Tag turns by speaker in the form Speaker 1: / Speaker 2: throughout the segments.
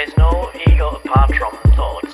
Speaker 1: There's no ego apart from thoughts.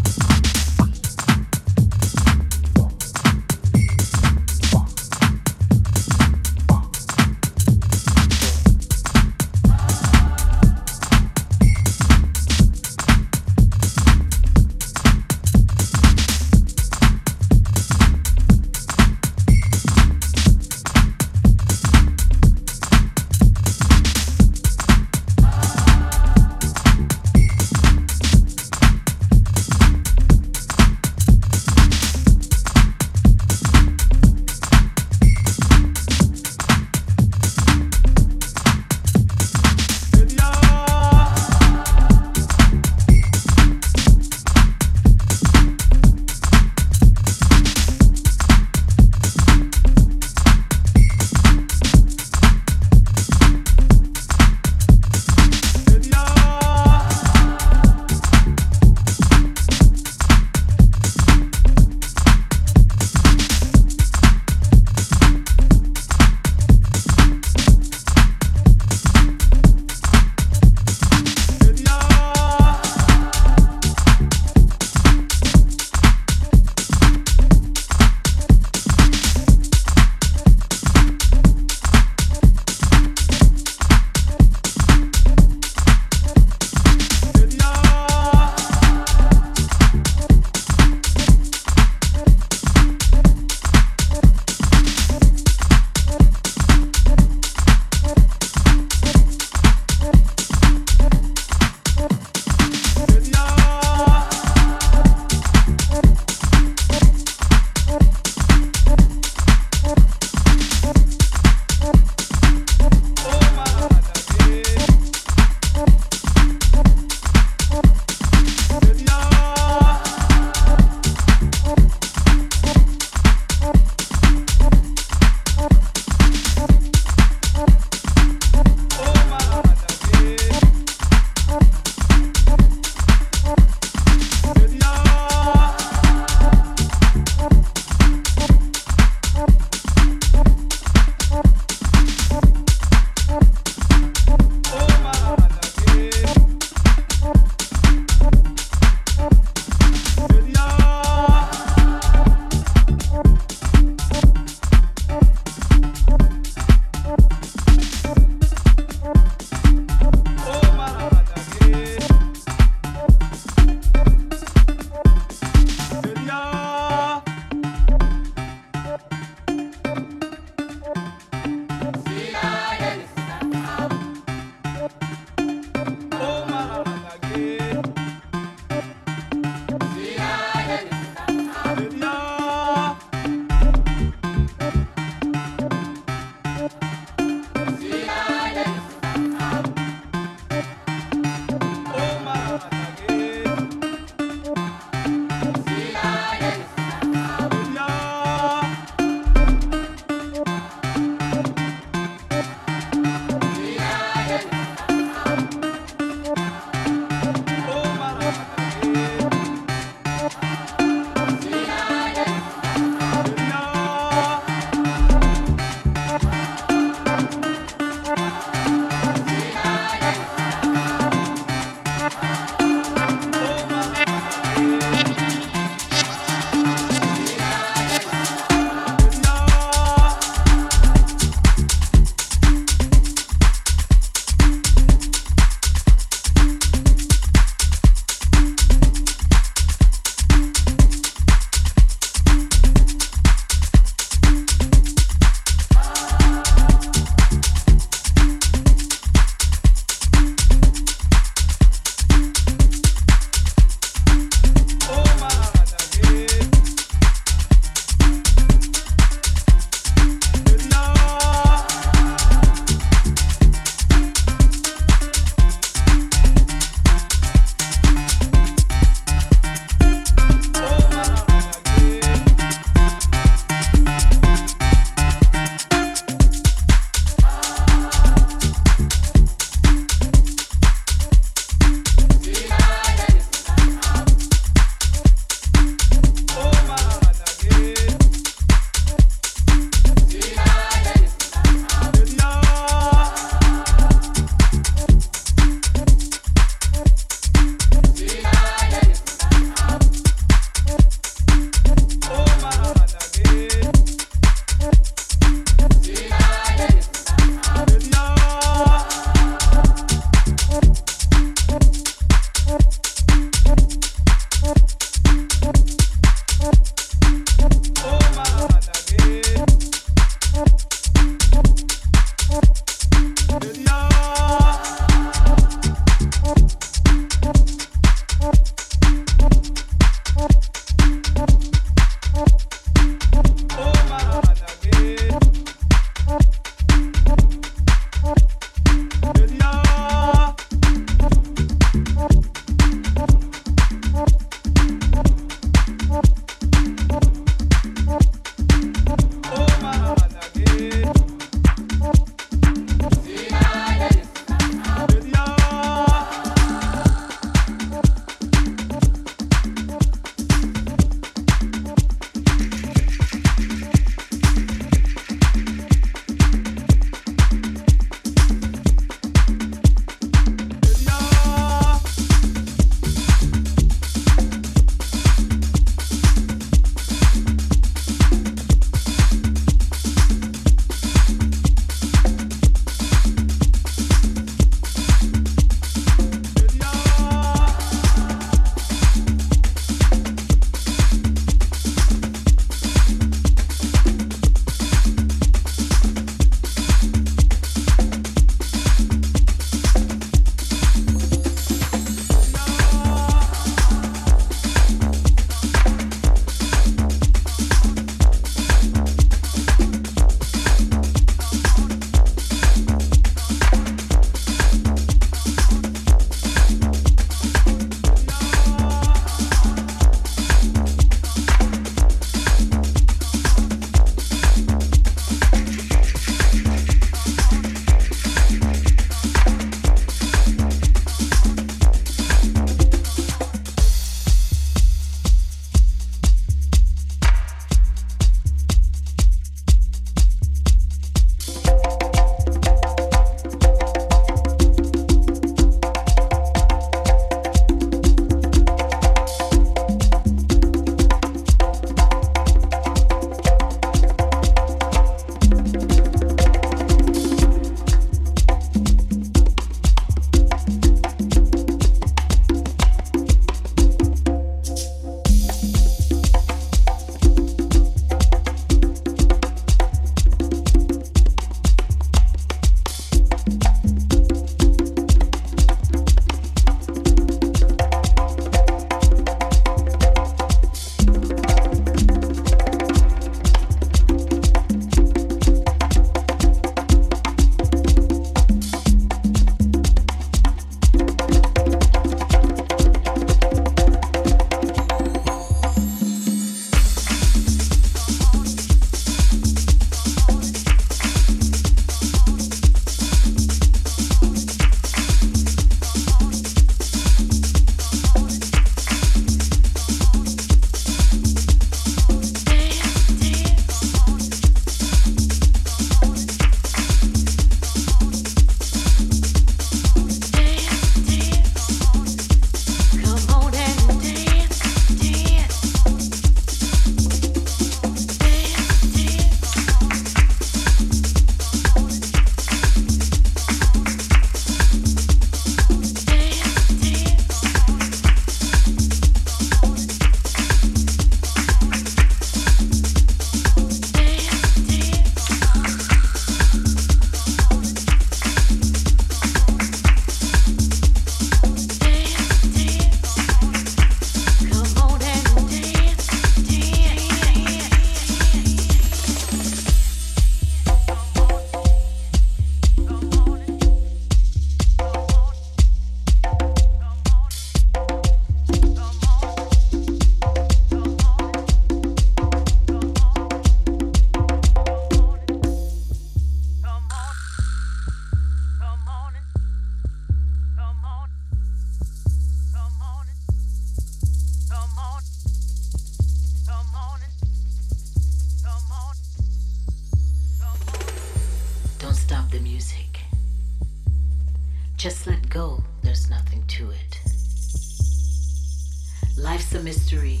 Speaker 2: Life's a mystery,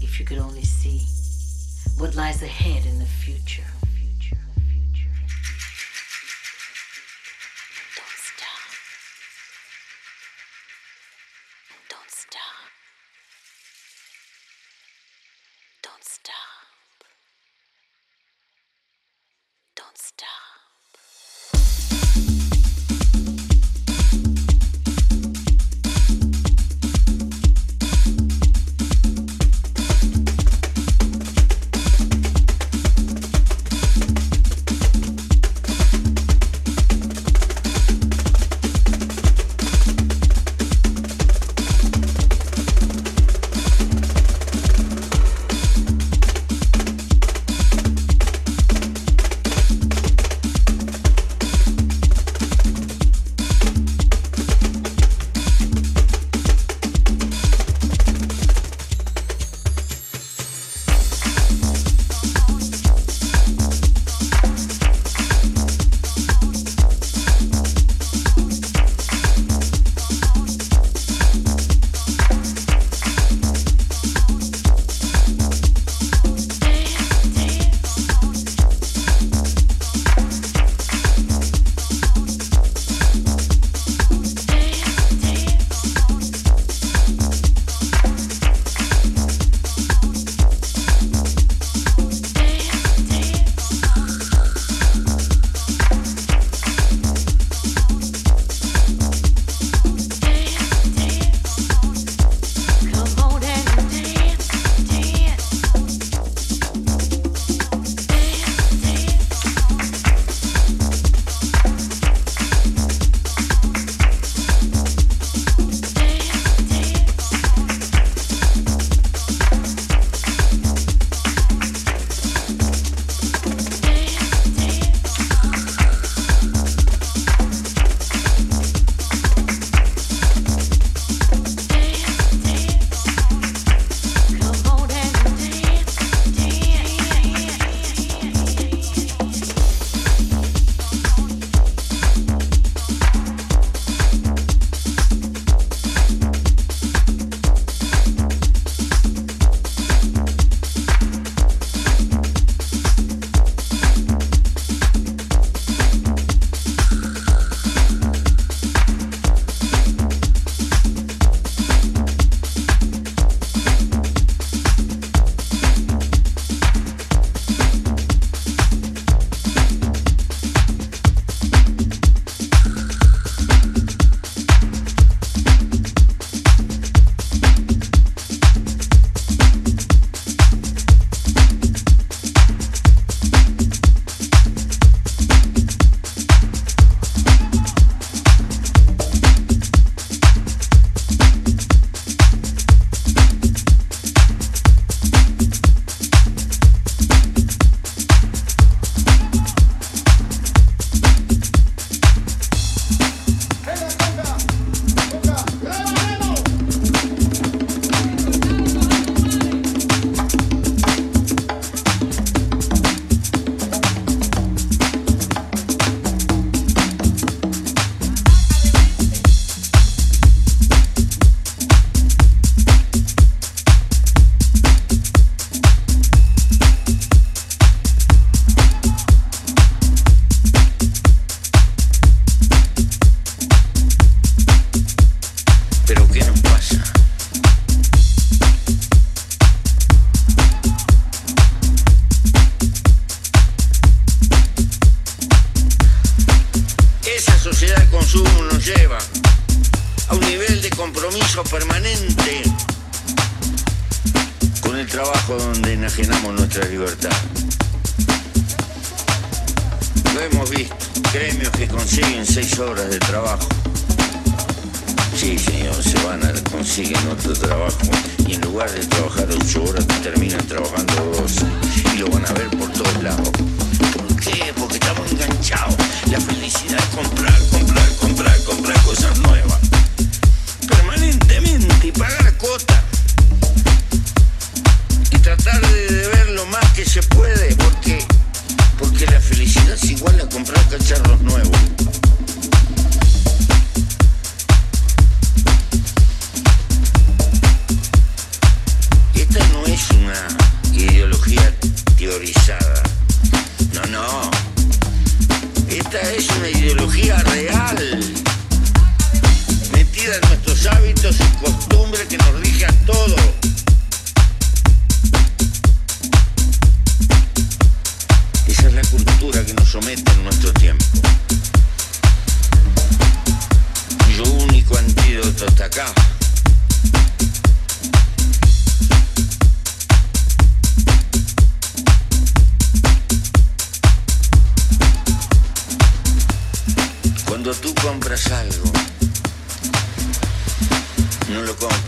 Speaker 2: if you could only see what lies ahead in the future.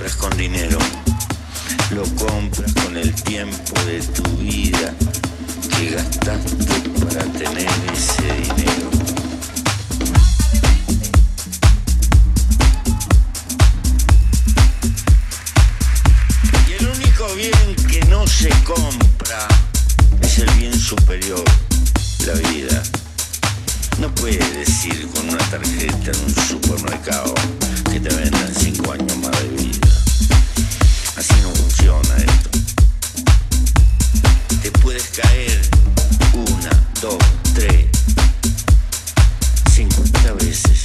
Speaker 2: Compras con dinero, lo compras con el tiempo de tu vida que gastaste para tener ese dinero. Y el único bien que no se compra es el bien superior, la vida. No puedes decir con una tarjeta en un supermercado que te vendan cinco años más de vida. Así no funciona esto. Te puedes caer una, dos, tres, cincuenta veces.